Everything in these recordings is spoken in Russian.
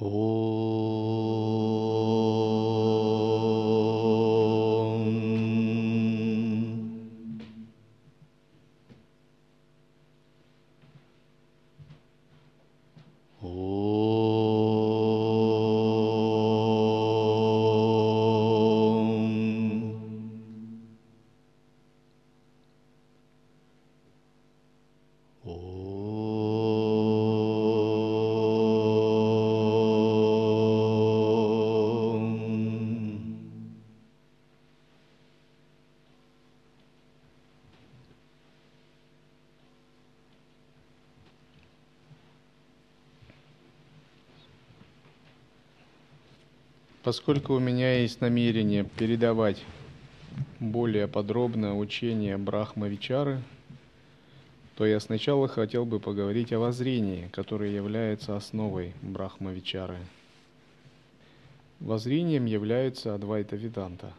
おお Поскольку у меня есть намерение передавать более подробно учение Брахмавичары, то я сначала хотел бы поговорить о воззрении, которое является основой Брахмавичары. Воззрением является Адвайта Веданта.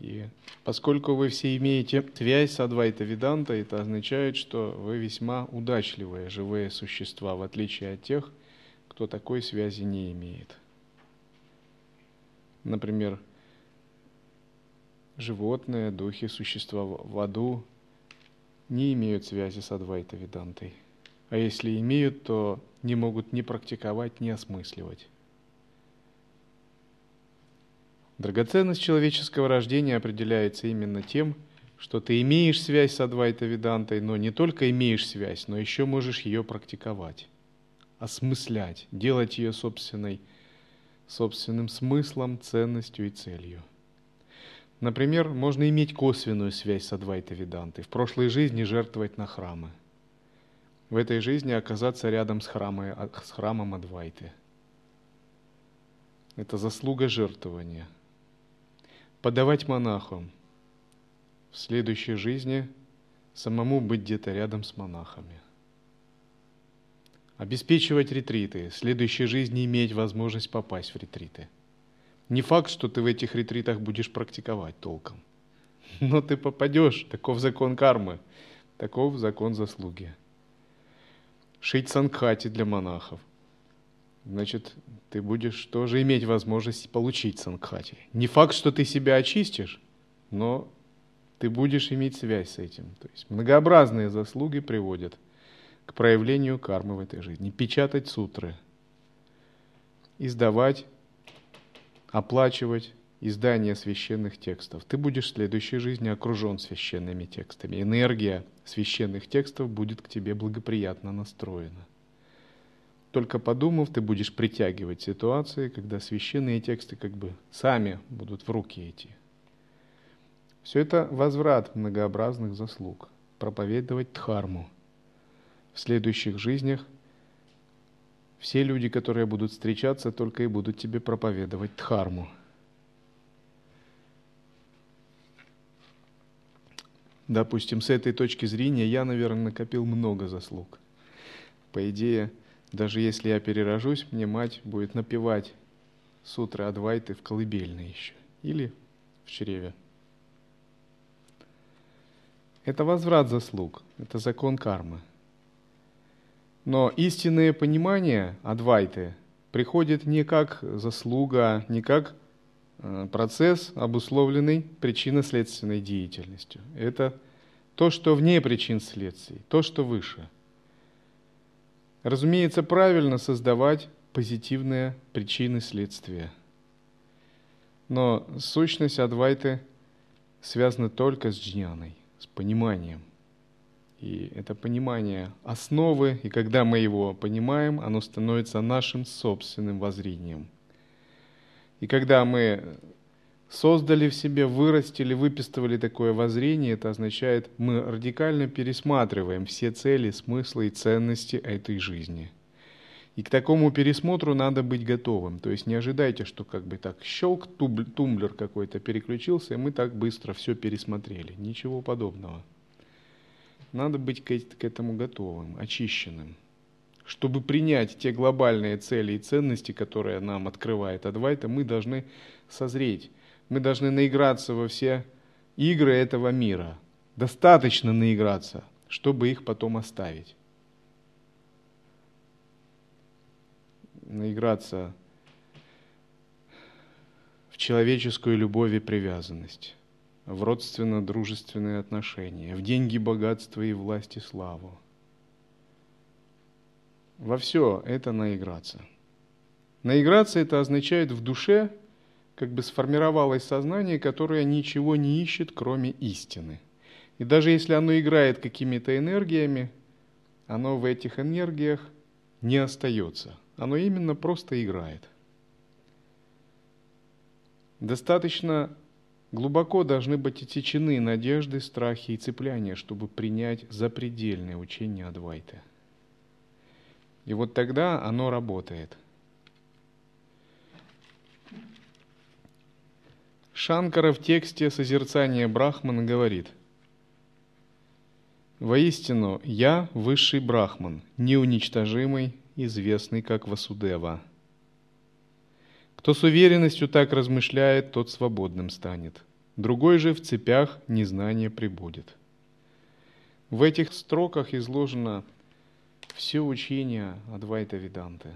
И поскольку вы все имеете связь с Адвайта Веданта, это означает, что вы весьма удачливые живые существа, в отличие от тех, кто такой связи не имеет. Например, животные, духи, существа в аду не имеют связи с Адвайта Ведантой. А если имеют, то не могут ни практиковать, ни осмысливать. Драгоценность человеческого рождения определяется именно тем, что ты имеешь связь с Адвайта Ведантой, но не только имеешь связь, но еще можешь ее практиковать осмыслять, делать ее собственной, собственным смыслом, ценностью и целью. Например, можно иметь косвенную связь с Адвайта Ведантой, в прошлой жизни жертвовать на храмы, в этой жизни оказаться рядом с, храмой, с храмом Адвайты. Это заслуга жертвования. Подавать монахам. В следующей жизни самому быть где-то рядом с монахами – обеспечивать ретриты, в следующей жизни иметь возможность попасть в ретриты. Не факт, что ты в этих ретритах будешь практиковать толком. Но ты попадешь, таков закон кармы, таков закон заслуги. Шить сангхати для монахов. Значит, ты будешь тоже иметь возможность получить сангхати. Не факт, что ты себя очистишь, но ты будешь иметь связь с этим. То есть многообразные заслуги приводят – проявлению кармы в этой жизни. Печатать сутры, издавать, оплачивать издание священных текстов. Ты будешь в следующей жизни окружен священными текстами. Энергия священных текстов будет к тебе благоприятно настроена. Только подумав, ты будешь притягивать ситуации, когда священные тексты как бы сами будут в руки идти. Все это возврат многообразных заслуг. Проповедовать дхарму – в следующих жизнях все люди, которые будут встречаться, только и будут тебе проповедовать дхарму. Допустим, с этой точки зрения я, наверное, накопил много заслуг. По идее, даже если я перерожусь, мне мать будет напевать сутры Адвайты в колыбельной еще или в чреве. Это возврат заслуг, это закон кармы – но истинное понимание Адвайты приходит не как заслуга, не как э, процесс, обусловленный причинно-следственной деятельностью. Это то, что вне причин следствий, то, что выше. Разумеется, правильно создавать позитивные причины следствия. Но сущность Адвайты связана только с джняной, с пониманием. И это понимание основы, и когда мы его понимаем, оно становится нашим собственным воззрением. И когда мы создали в себе, вырастили, выпистывали такое воззрение, это означает, мы радикально пересматриваем все цели, смыслы и ценности этой жизни. И к такому пересмотру надо быть готовым. То есть не ожидайте, что как бы так щелк, тумблер какой-то переключился, и мы так быстро все пересмотрели. Ничего подобного. Надо быть к, этому готовым, очищенным. Чтобы принять те глобальные цели и ценности, которые нам открывает Адвайта, мы должны созреть. Мы должны наиграться во все игры этого мира. Достаточно наиграться, чтобы их потом оставить. наиграться в человеческую любовь и привязанность, в родственно-дружественные отношения, в деньги, богатство и власть и славу. Во все это наиграться. Наиграться это означает в душе как бы сформировалось сознание, которое ничего не ищет, кроме истины. И даже если оно играет какими-то энергиями, оно в этих энергиях не остается. Оно именно просто играет. Достаточно глубоко должны быть отечены надежды, страхи и цепляния, чтобы принять запредельное учение Адвайты. И вот тогда оно работает. Шанкара в тексте созерцания Брахмана говорит – Воистину, я высший брахман, неуничтожимый, известный как Васудева. Кто с уверенностью так размышляет, тот свободным станет. Другой же в цепях незнания прибудет. В этих строках изложено все учение Адвайта Веданты,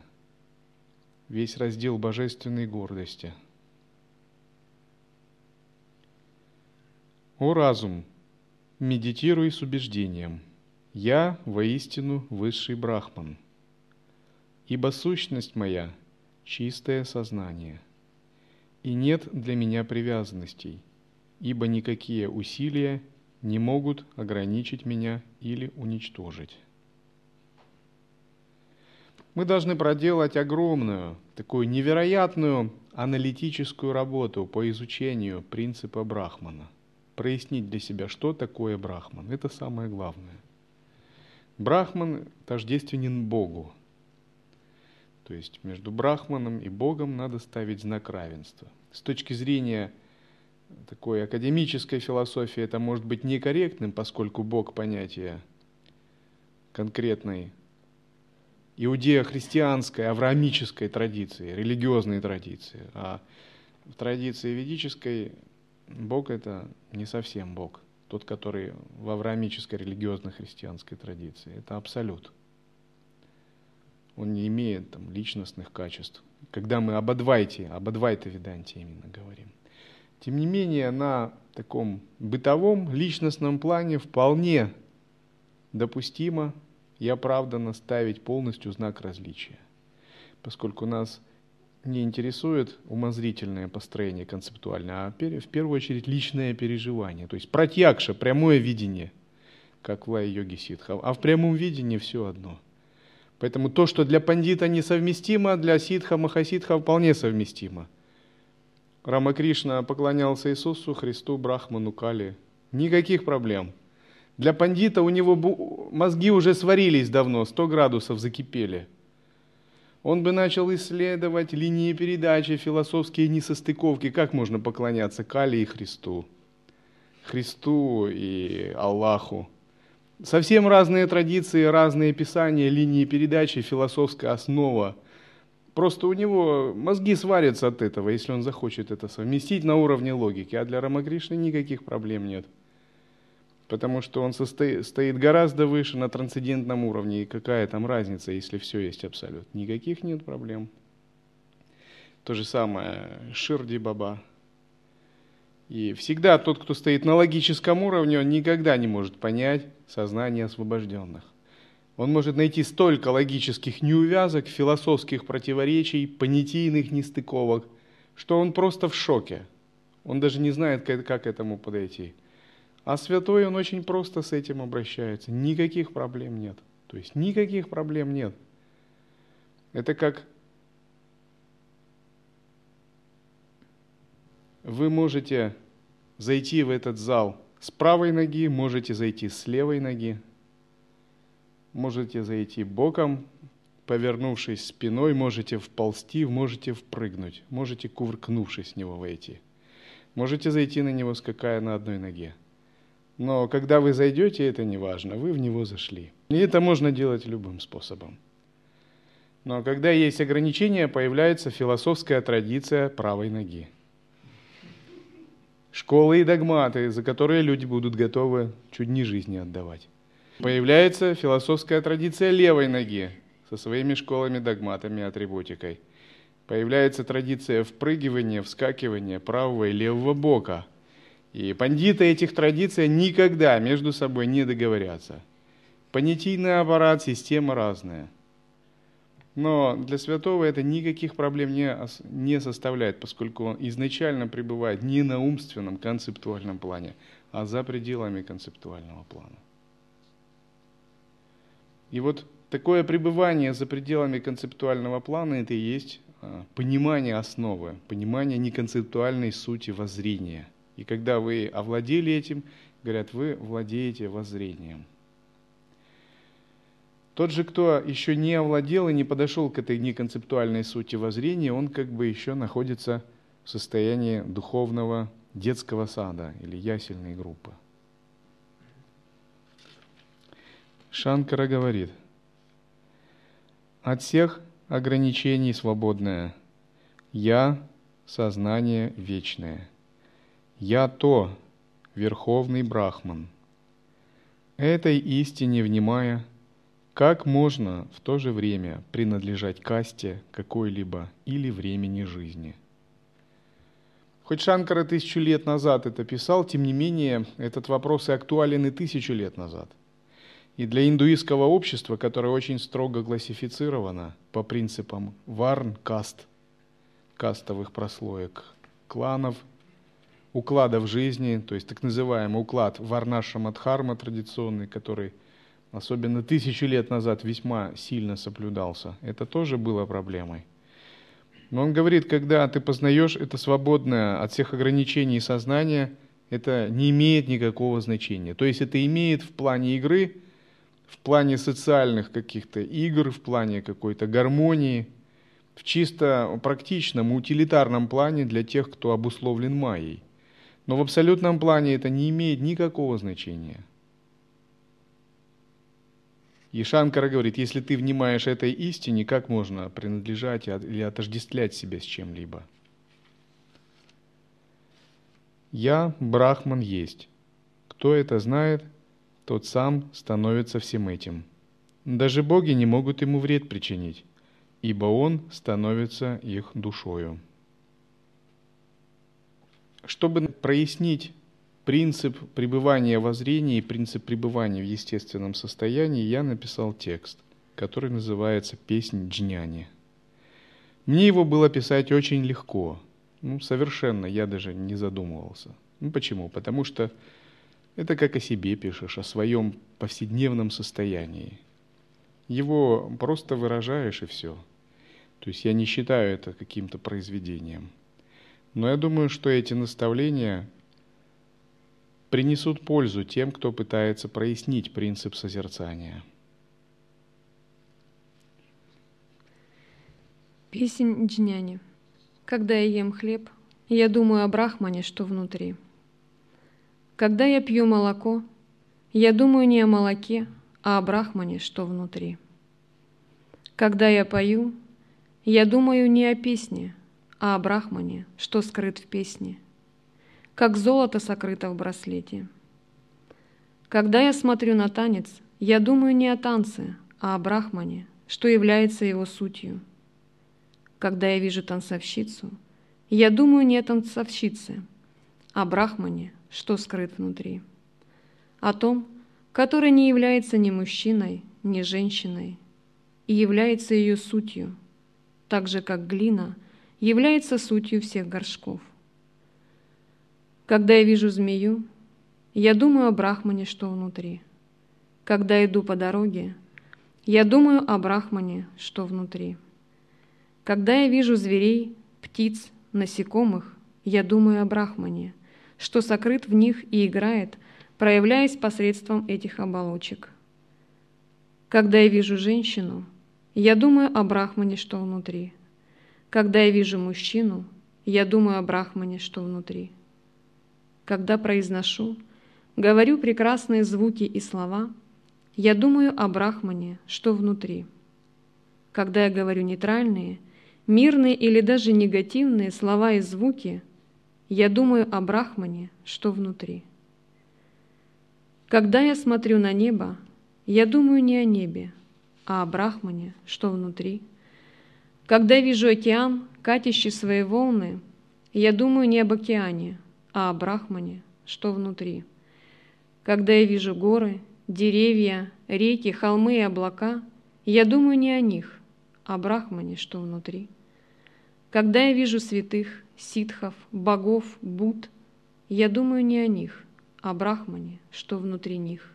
весь раздел божественной гордости. О разум, Медитируй с убеждением «Я воистину высший брахман, ибо сущность моя – чистое сознание, и нет для меня привязанностей, ибо никакие усилия не могут ограничить меня или уничтожить». Мы должны проделать огромную, такую невероятную аналитическую работу по изучению принципа Брахмана – прояснить для себя, что такое Брахман. Это самое главное. Брахман тождественен Богу. То есть между Брахманом и Богом надо ставить знак равенства. С точки зрения такой академической философии это может быть некорректным, поскольку Бог понятие конкретной иудео-христианской, авраамической традиции, религиозной традиции. А в традиции ведической Бог это не совсем Бог, тот, который в авраамической религиозно-христианской традиции. Это абсолют. Он не имеет там, личностных качеств. Когда мы об Адвайте, об Адвайте Веданте именно говорим. Тем не менее, на таком бытовом, личностном плане вполне допустимо и оправданно ставить полностью знак различия. Поскольку нас не интересует умозрительное построение концептуальное, а в первую очередь личное переживание. То есть пратьякша, прямое видение, как в лай-йоге ситхов. А в прямом видении все одно. Поэтому то, что для пандита несовместимо, для ситха, махаситха вполне совместимо. Рама Кришна поклонялся Иисусу, Христу, Брахману, Кали. Никаких проблем. Для пандита у него мозги уже сварились давно, 100 градусов закипели – он бы начал исследовать линии передачи, философские несостыковки, как можно поклоняться Кали и Христу, Христу и Аллаху. Совсем разные традиции, разные писания, линии передачи, философская основа. Просто у него мозги сварятся от этого, если он захочет это совместить на уровне логики. А для Рамакришны никаких проблем нет потому что он стоит гораздо выше на трансцендентном уровне. И какая там разница, если все есть абсолют? Никаких нет проблем. То же самое Ширди Баба. И всегда тот, кто стоит на логическом уровне, он никогда не может понять сознание освобожденных. Он может найти столько логических неувязок, философских противоречий, понятийных нестыковок, что он просто в шоке. Он даже не знает, как, к этому подойти. А святой, он очень просто с этим обращается. Никаких проблем нет. То есть никаких проблем нет. Это как вы можете зайти в этот зал с правой ноги, можете зайти с левой ноги, можете зайти боком, повернувшись спиной, можете вползти, можете впрыгнуть, можете кувыркнувшись с него войти. Можете зайти на него, скакая на одной ноге. Но когда вы зайдете, это не важно, вы в него зашли. И это можно делать любым способом. Но когда есть ограничения, появляется философская традиция правой ноги. Школы и догматы, за которые люди будут готовы чуть не жизни отдавать. Появляется философская традиция левой ноги. со своими школами, догматами, атрибутикой. Появляется традиция впрыгивания, вскакивания правого и левого бока. И пандиты этих традиций никогда между собой не договорятся. Понятийный аппарат, система разная. Но для святого это никаких проблем не, не составляет, поскольку он изначально пребывает не на умственном, концептуальном плане, а за пределами концептуального плана. И вот такое пребывание за пределами концептуального плана – это и есть а, понимание основы, понимание неконцептуальной сути воззрения. И когда вы овладели этим, говорят, вы владеете воззрением. Тот же, кто еще не овладел и не подошел к этой неконцептуальной сути воззрения, он как бы еще находится в состоянии духовного детского сада или ясельной группы. Шанкара говорит, от всех ограничений свободное, я – сознание вечное, я то, верховный брахман. Этой истине внимая, как можно в то же время принадлежать касте какой-либо или времени жизни – Хоть Шанкара тысячу лет назад это писал, тем не менее этот вопрос и актуален и тысячу лет назад. И для индуистского общества, которое очень строго классифицировано по принципам варн, каст, кастовых прослоек, кланов, укладов жизни, то есть так называемый уклад Варнаша Мадхарма традиционный, который особенно тысячу лет назад весьма сильно соблюдался, это тоже было проблемой – но он говорит, когда ты познаешь это свободное от всех ограничений сознание, это не имеет никакого значения. То есть это имеет в плане игры, в плане социальных каких-то игр, в плане какой-то гармонии, в чисто практичном, утилитарном плане для тех, кто обусловлен майей. Но в абсолютном плане это не имеет никакого значения – и Шанкара говорит, если ты внимаешь этой истине, как можно принадлежать или отождествлять себя с чем-либо? Я, Брахман, есть. Кто это знает, тот сам становится всем этим. Даже боги не могут ему вред причинить, ибо он становится их душою. Чтобы прояснить принцип пребывания во зрении и принцип пребывания в естественном состоянии, я написал текст, который называется «Песнь Джняни». Мне его было писать очень легко, ну, совершенно, я даже не задумывался. Ну, почему? Потому что это как о себе пишешь, о своем повседневном состоянии. Его просто выражаешь и все. То есть я не считаю это каким-то произведением. Но я думаю, что эти наставления принесут пользу тем, кто пытается прояснить принцип созерцания. Песень Джняни. Когда я ем хлеб, я думаю о брахмане, что внутри. Когда я пью молоко, я думаю не о молоке, а о брахмане, что внутри. Когда я пою, я думаю не о песне, а о брахмане, что скрыт в песне – как золото сокрыто в браслете. Когда я смотрю на танец, я думаю не о танце, а о брахмане, что является его сутью. Когда я вижу танцовщицу, я думаю не о танцовщице, а о брахмане, что скрыт внутри. О том, который не является ни мужчиной, ни женщиной, и является ее сутью, так же, как глина является сутью всех горшков. Когда я вижу змею, я думаю о Брахмане, что внутри. Когда иду по дороге, я думаю о Брахмане, что внутри. Когда я вижу зверей, птиц, насекомых, я думаю о Брахмане, что сокрыт в них и играет, проявляясь посредством этих оболочек. Когда я вижу женщину, я думаю о Брахмане, что внутри. Когда я вижу мужчину, я думаю о Брахмане, что внутри когда произношу, говорю прекрасные звуки и слова, я думаю о Брахмане, что внутри. Когда я говорю нейтральные, мирные или даже негативные слова и звуки, я думаю о Брахмане, что внутри. Когда я смотрю на небо, я думаю не о небе, а о Брахмане, что внутри. Когда вижу океан, катящий свои волны, я думаю не об океане, а о Брахмане, что внутри. Когда я вижу горы, деревья, реки, холмы и облака, я думаю не о них, а о Брахмане, что внутри. Когда я вижу святых, ситхов, богов, буд, я думаю не о них, а о Брахмане, что внутри них.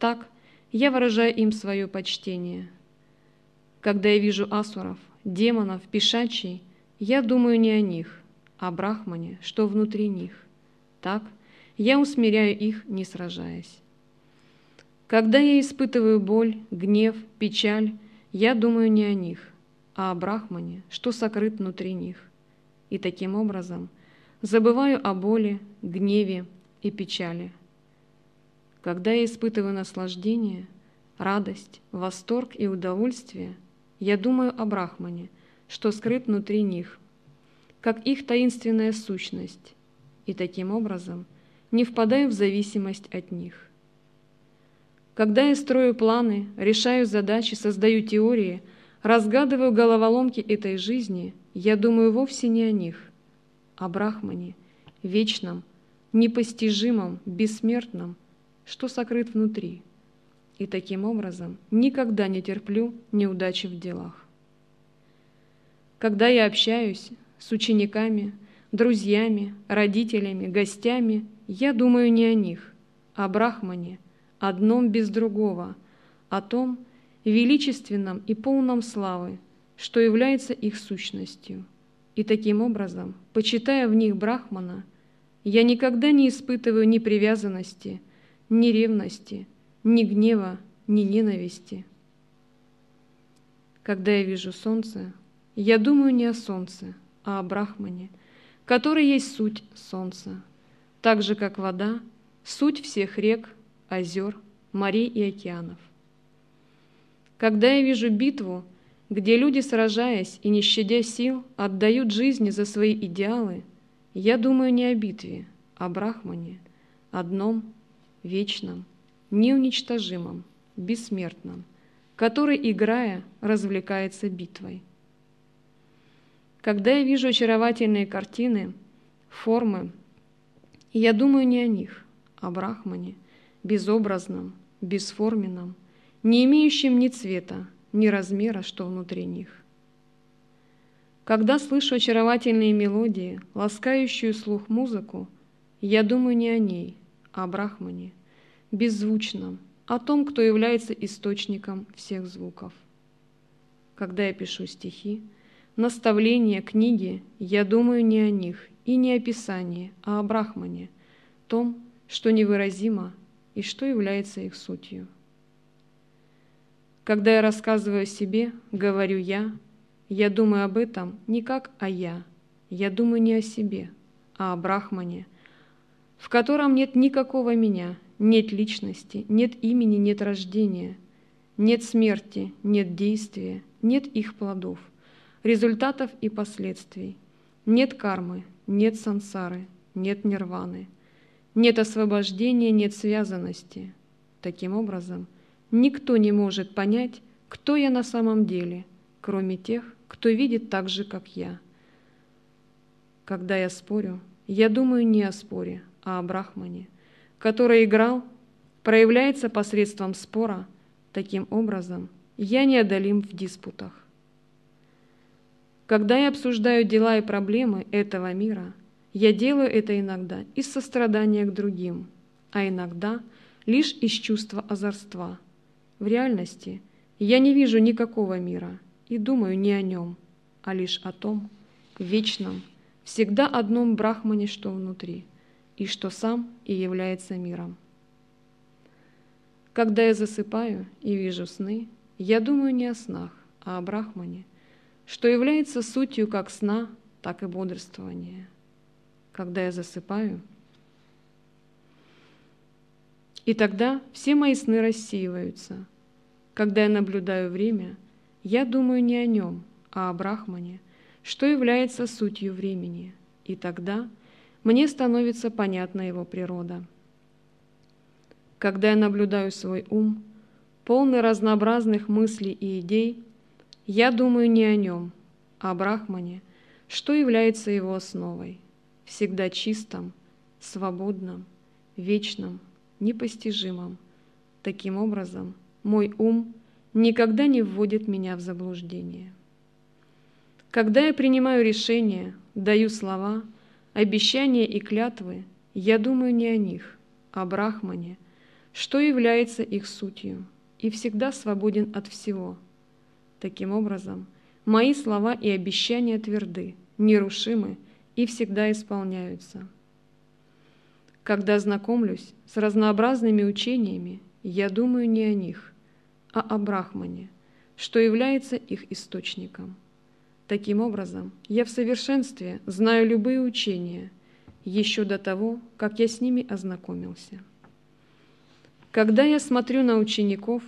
Так я выражаю им свое почтение. Когда я вижу асуров, демонов, пешачей, я думаю не о них, о Брахмане, что внутри них. Так я усмиряю их, не сражаясь. Когда я испытываю боль, гнев, печаль, я думаю не о них, а о Брахмане, что сокрыт внутри них. И таким образом забываю о боли, гневе и печали. Когда я испытываю наслаждение, радость, восторг и удовольствие, я думаю о Брахмане, что скрыт внутри них, как их таинственная сущность, и таким образом не впадаю в зависимость от них. Когда я строю планы, решаю задачи, создаю теории, разгадываю головоломки этой жизни, я думаю вовсе не о них, а о Брахмане, вечном, непостижимом, бессмертном, что сокрыт внутри, и таким образом никогда не терплю неудачи в делах. Когда я общаюсь с учениками, друзьями, родителями, гостями, я думаю не о них, а о Брахмане, одном без другого, о том величественном и полном славы, что является их сущностью. И таким образом, почитая в них Брахмана, я никогда не испытываю ни привязанности, ни ревности, ни гнева, ни ненависти. Когда я вижу солнце, я думаю не о солнце, о Брахмане, который есть суть солнца, так же, как вода, суть всех рек, озер, морей и океанов. Когда я вижу битву, где люди, сражаясь и не щадя сил, отдают жизни за свои идеалы, я думаю не о битве, а о Брахмане, одном, вечном, неуничтожимом, бессмертном, который, играя, развлекается битвой. Когда я вижу очаровательные картины, формы, я думаю не о них, а о Брахмане, безобразном, бесформенном, не имеющем ни цвета, ни размера, что внутри них. Когда слышу очаровательные мелодии, ласкающую слух музыку, я думаю не о ней, а о Брахмане, беззвучном, о том, кто является источником всех звуков. Когда я пишу стихи, наставления, книги, я думаю не о них и не о Писании, а о Брахмане, том, что невыразимо и что является их сутью. Когда я рассказываю о себе, говорю «я», я думаю об этом не как о «я», я думаю не о себе, а о Брахмане, в котором нет никакого меня, нет личности, нет имени, нет рождения, нет смерти, нет действия, нет их плодов, результатов и последствий, нет кармы, нет сансары, нет нирваны – нет освобождения, нет связанности. Таким образом, никто не может понять, кто я на самом деле, кроме тех, кто видит так же, как я. Когда я спорю, я думаю не о споре, а о Брахмане, который играл, проявляется посредством спора, таким образом я неодолим в диспутах. Когда я обсуждаю дела и проблемы этого мира – я делаю это иногда из сострадания к другим, а иногда лишь из чувства озорства. В реальности я не вижу никакого мира и думаю не о нем, а лишь о том вечном, всегда одном брахмане, что внутри, и что сам и является миром. Когда я засыпаю и вижу сны, я думаю не о снах, а о брахмане, что является сутью как сна, так и бодрствования когда я засыпаю. И тогда все мои сны рассеиваются. Когда я наблюдаю время, я думаю не о нем, а о Брахмане, что является сутью времени, и тогда мне становится понятна его природа. Когда я наблюдаю свой ум, полный разнообразных мыслей и идей, я думаю не о нем, а о Брахмане, что является его основой, всегда чистом, свободном, вечном, непостижимом. Таким образом, мой ум никогда не вводит меня в заблуждение. Когда я принимаю решения, даю слова, обещания и клятвы, я думаю не о них, а о Брахмане, что является их сутью, и всегда свободен от всего. Таким образом, мои слова и обещания тверды, нерушимы и всегда исполняются. Когда знакомлюсь с разнообразными учениями, я думаю не о них, а о Брахмане, что является их источником. Таким образом, я в совершенстве знаю любые учения, еще до того, как я с ними ознакомился. Когда я смотрю на учеников,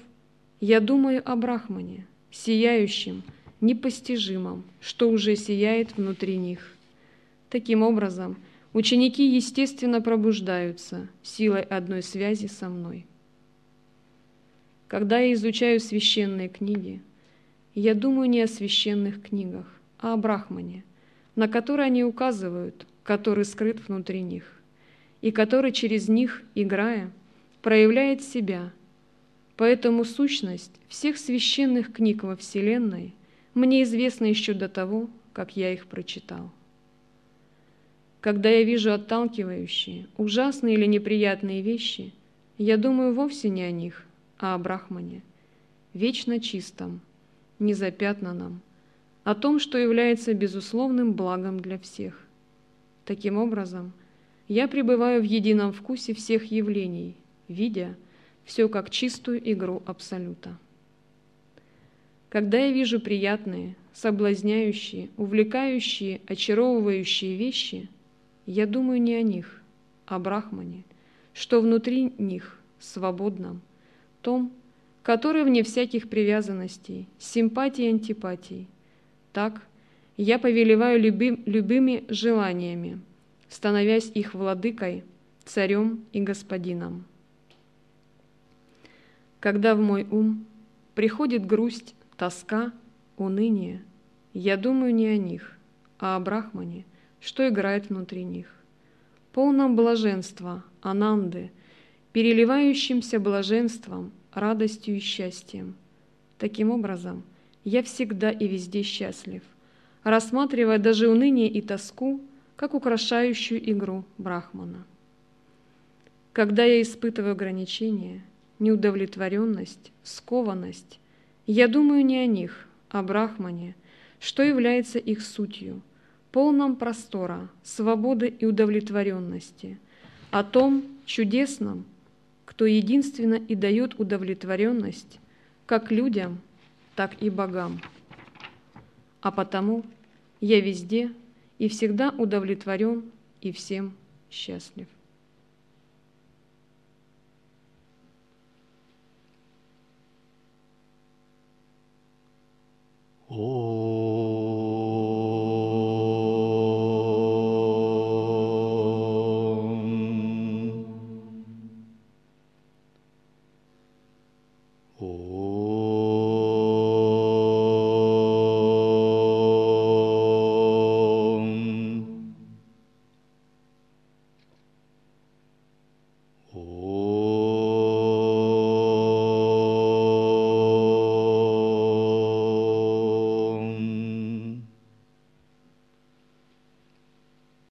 я думаю о Брахмане, сияющем, непостижимом, что уже сияет внутри них. Таким образом, ученики естественно пробуждаются силой одной связи со мной. Когда я изучаю священные книги, я думаю не о священных книгах, а о Брахмане, на который они указывают, который скрыт внутри них, и который через них, играя, проявляет себя. Поэтому сущность всех священных книг во Вселенной мне известна еще до того, как я их прочитал. Когда я вижу отталкивающие, ужасные или неприятные вещи, я думаю вовсе не о них, а о Брахмане, вечно чистом, незапятнанном, о том, что является безусловным благом для всех. Таким образом, я пребываю в едином вкусе всех явлений, видя все как чистую игру Абсолюта. Когда я вижу приятные, соблазняющие, увлекающие, очаровывающие вещи, я думаю не о них, а о Брахмане, что внутри них, свободном, том, который вне всяких привязанностей, симпатий и антипатий. Так я повелеваю люби, любыми желаниями, становясь их владыкой, царем и господином. Когда в мой ум приходит грусть, тоска, уныние, я думаю не о них, а о Брахмане, что играет внутри них. Полном блаженства, ананды – переливающимся блаженством, радостью и счастьем. Таким образом, я всегда и везде счастлив, рассматривая даже уныние и тоску как украшающую игру Брахмана. Когда я испытываю ограничения, неудовлетворенность, скованность, я думаю не о них, а о Брахмане, что является их сутью, полном простора, свободы и удовлетворенности, о том чудесном, кто единственно и дает удовлетворенность как людям, так и богам. А потому я везде и всегда удовлетворен и всем счастлив. Oh.